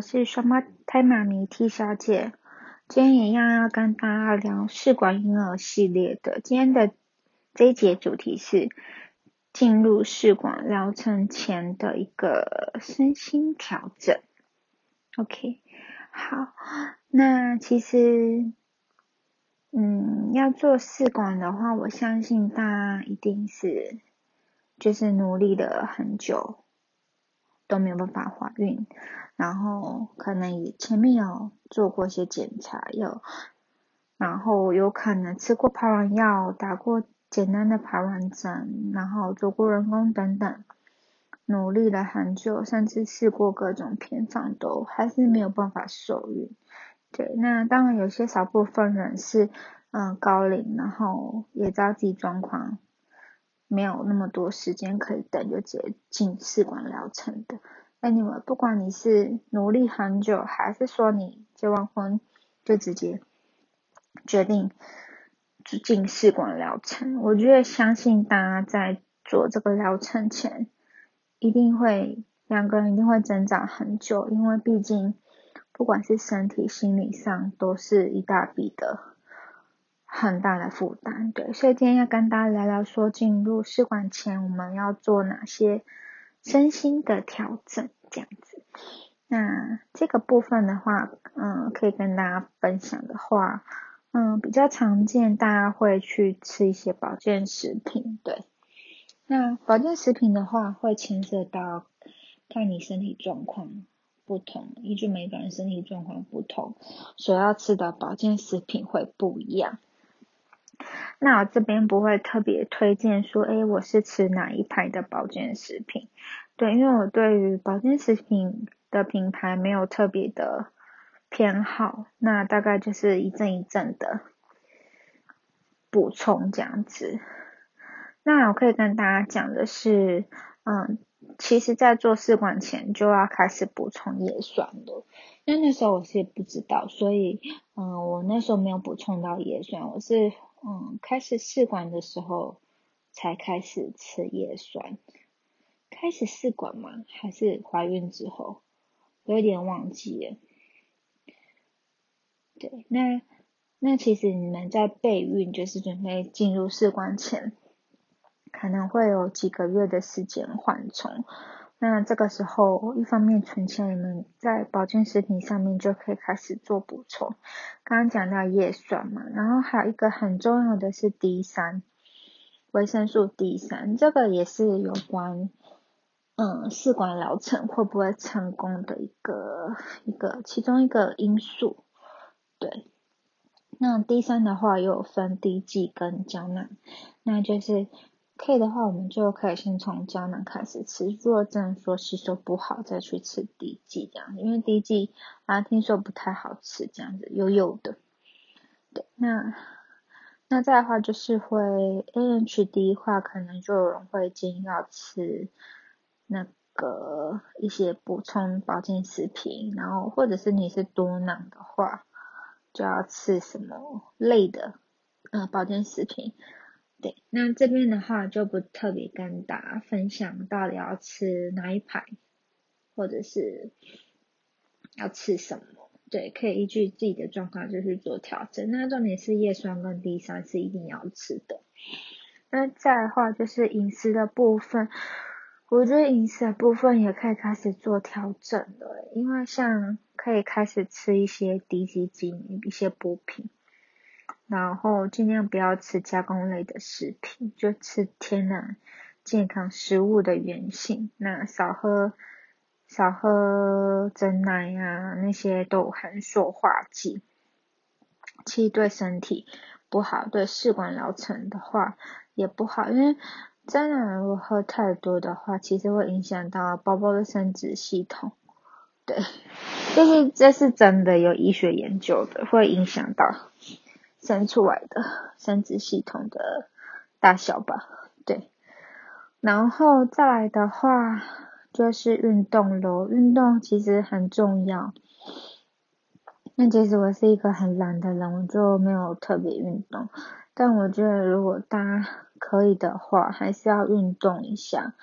我是双胞胎妈咪 T 小姐，今天一样要跟大家聊试管婴儿系列的。今天的这一节主题是进入试管疗程前的一个身心调整。OK，好，那其实，嗯，要做试管的话，我相信大家一定是就是努力了很久。都没有办法怀孕，然后可能也前面有做过一些检查，有，然后有可能吃过排卵药，打过简单的排卵针，然后做过人工等等，努力了很久，甚至试过各种偏方，都还是没有办法受孕。对，那当然有些少部分人是嗯高龄，然后也着急状况。没有那么多时间可以等，就直接进试管疗程的。Anyway，不管你是努力很久，还是说你结完婚就直接决定进试管疗程，我觉得相信大家在做这个疗程前，一定会两个人一定会挣扎很久，因为毕竟不管是身体、心理上都是一大笔的。很大的负担，对，所以今天要跟大家聊聊说，进入试管前我们要做哪些身心的调整，这样子。那这个部分的话，嗯，可以跟大家分享的话，嗯，比较常见，大家会去吃一些保健食品，对。那保健食品的话，会牵涉到看你身体状况不同，依据每个人身体状况不同，所要吃的保健食品会不一样。那我这边不会特别推荐说，哎，我是吃哪一排的保健食品，对，因为我对于保健食品的品牌没有特别的偏好，那大概就是一阵一阵的补充这样子。那我可以跟大家讲的是，嗯，其实在做试管前就要开始补充叶酸了。那那时候我是不知道，所以，嗯，我那时候没有补充到叶酸，我是。嗯，开始试管的时候才开始吃叶酸，开始试管吗？还是怀孕之后？有点忘记了。对，那那其实你们在备孕，就是准备进入试管前，可能会有几个月的时间缓冲。那这个时候，一方面存钱，你们在保健食品上面就可以开始做补充。刚刚讲到叶酸嘛，然后还有一个很重要的是 D 三，维生素 D 三，这个也是有关，嗯，试管疗程会不会成功的一个一个其中一个因素。对，那 D 三的话有分 D 剂跟胶囊，那就是。K 的话，我们就可以先从胶囊开始吃。如果真的说吸收不好，再去吃滴剂这样子。因为滴剂啊，听说不太好吃，这样子油油的。对，那那再的话就是会 AHD 话，可能就有人会建议要吃那个一些补充保健食品，然后或者是你是多囊的话，就要吃什么类的呃保健食品。对，那这边的话就不特别跟大家分享到底要吃哪一排，或者是要吃什么。对，可以依据自己的状况就去做调整。那重点是叶酸跟 D 三是一定要吃的。那再的话就是饮食的部分，我觉得饮食的部分也可以开始做调整了，因为像可以开始吃一些低基金一些补品。然后尽量不要吃加工类的食品，就吃天然健康食物的原型。那少喝少喝真奶啊，那些都含塑化剂，其实对身体不好。对试管疗程的话也不好，因为真奶如果喝太多的话，其实会影响到宝宝的生殖系统。对，就是这是真的有医学研究的，会影响到。生出来的生殖系统的大小吧，对，然后再来的话就是运动咯，运动其实很重要。那其实我是一个很懒的人，我就没有特别运动。但我觉得如果大家可以的话，还是要运动一下，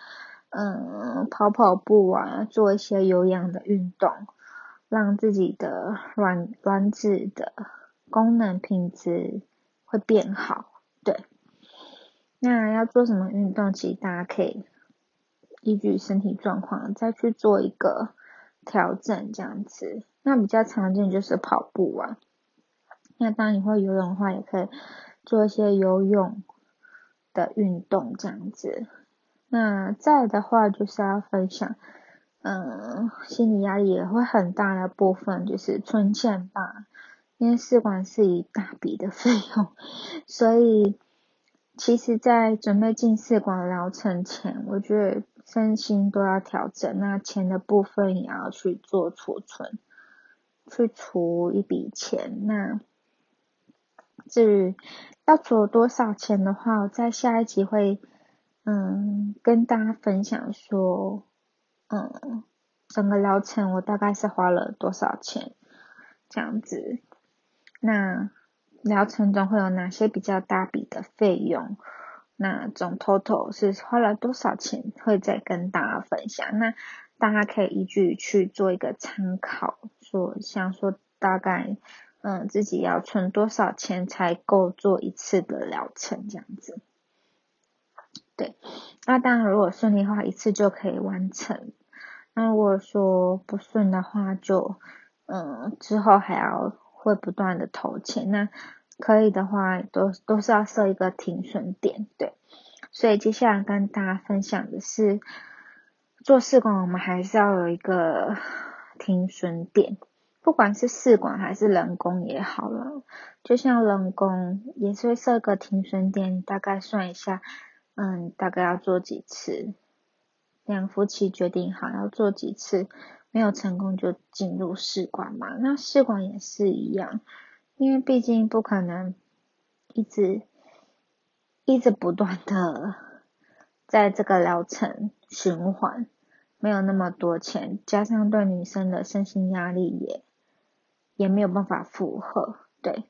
嗯，跑跑步啊，做一些有氧的运动。让自己的卵卵子的功能品质会变好。对，那要做什么运动？其实大家可以依据身体状况再去做一个调整，这样子。那比较常见就是跑步啊。那当你会游泳的话，也可以做一些游泳的运动，这样子。那再的话就是要分享，嗯，心理压力也会很大的部分就是存钱吧，因为试管是一大笔的费用，所以其实，在准备进试管疗程前，我觉得身心都要调整，那钱的部分也要去做储存，去储一笔钱。那至于要储多少钱的话，我在下一集会。嗯，跟大家分享说，嗯，整个疗程我大概是花了多少钱，这样子。那疗程中会有哪些比较大笔的费用？那总 total 是花了多少钱？会再跟大家分享。那大家可以依据去做一个参考，说像说大概，嗯，自己要存多少钱才够做一次的疗程这样子。对，那当然，如果顺利的话，一次就可以完成。那如果说不顺的话，就嗯之后还要会不断的投钱。那可以的话，都都是要设一个停损点。对，所以接下来跟大家分享的是，做试管我们还是要有一个停损点，不管是试管还是人工也好了。就像人工也是会设个停损点，大概算一下。嗯，大概要做几次？两夫妻决定好要做几次，没有成功就进入试管嘛。那试管也是一样，因为毕竟不可能一直一直不断的在这个疗程循环，没有那么多钱，加上对女生的身心压力也也没有办法负荷，对。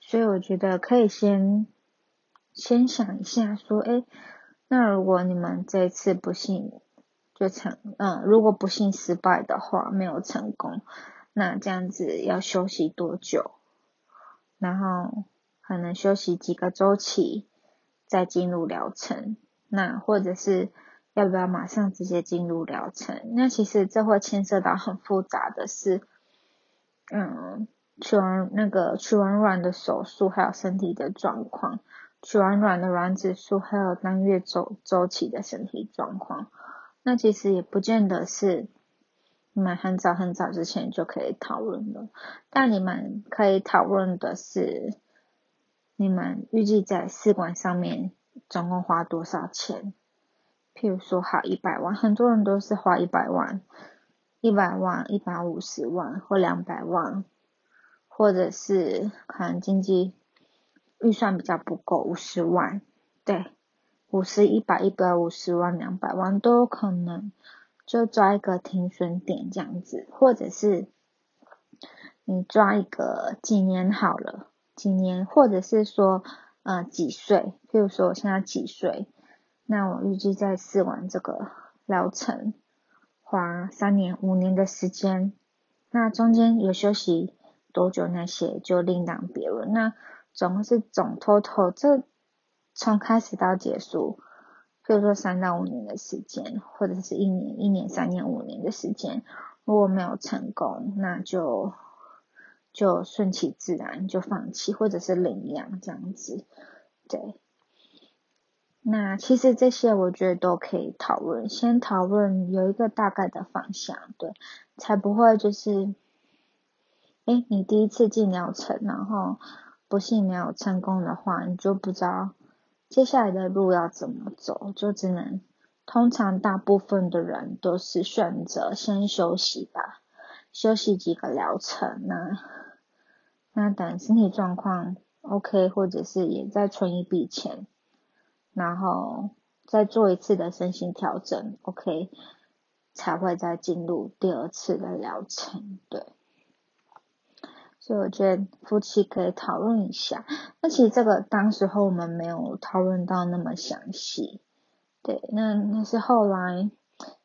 所以我觉得可以先。先想一下，说，哎，那如果你们这次不幸就成，嗯，如果不幸失败的话，没有成功，那这样子要休息多久？然后可能休息几个周期，再进入疗程。那或者是要不要马上直接进入疗程？那其实这会牵涉到很复杂的是，嗯，取完那个取完卵的手术，还有身体的状况。取完卵的卵子数，还有当月周周期的身体状况，那其实也不见得是你们很早很早之前就可以讨论的。但你们可以讨论的是，你们预计在试管上面总共花多少钱？譬如说，好一百万，很多人都是花一百万、一百万、一百五十万或两百万，或者是可能经济。预算比较不够，五十万，对，五十、一百、一百五十万、两百万都有可能，就抓一个停损点这样子，或者是你抓一个几年好了，几年，或者是说呃几岁，譬如说我现在几岁，那我预计在试完这个疗程，花三年、五年的时间，那中间有休息多久那些就另当别论，那。总共是总 total，这从开始到结束，比如说三到五年的时间，或者是一年、一年、三年、五年的时间，如果没有成功，那就就顺其自然，就放弃，或者是领养这样子。对，那其实这些我觉得都可以讨论，先讨论有一个大概的方向，对，才不会就是，哎，你第一次进疗程，然后。不幸没有成功的话，你就不知道接下来的路要怎么走，就只能通常大部分的人都是选择先休息吧，休息几个疗程，那那等身体状况 OK，或者是也再存一笔钱，然后再做一次的身心调整 OK，才会再进入第二次的疗程，对。所以我觉得夫妻可以讨论一下。那其实这个当时候我们没有讨论到那么详细，对，那那是后来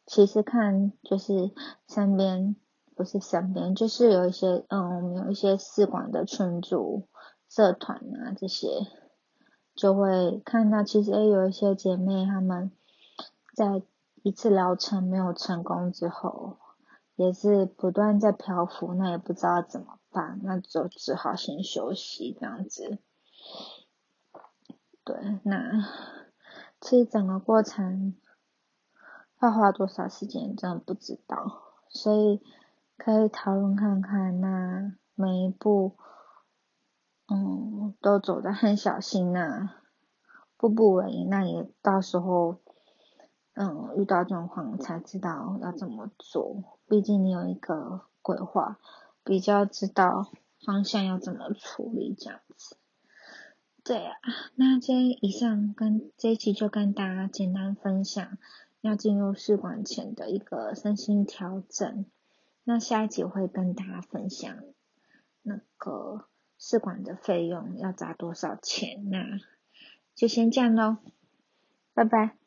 其实看就是身边不是身边，就是有一些嗯，我们有一些试管的群组、社团啊这些，就会看到其实诶有一些姐妹她们在一次疗程没有成功之后，也是不断在漂浮，那也不知道怎么那就只好先休息这样子。对，那其实整个过程要花多少时间，真的不知道，所以可以讨论看看。那每一步，嗯，都走得很小心呐，步步为营。那也到时候，嗯，遇到状况才知道要怎么做。毕竟你有一个规划，比较知道方向要怎么处理这样子。对啊，那今天以上跟这一期就跟大家简单分享要进入试管前的一个身心调整。那下一集会跟大家分享那个试管的费用要砸多少钱，那就先这样喽，拜拜。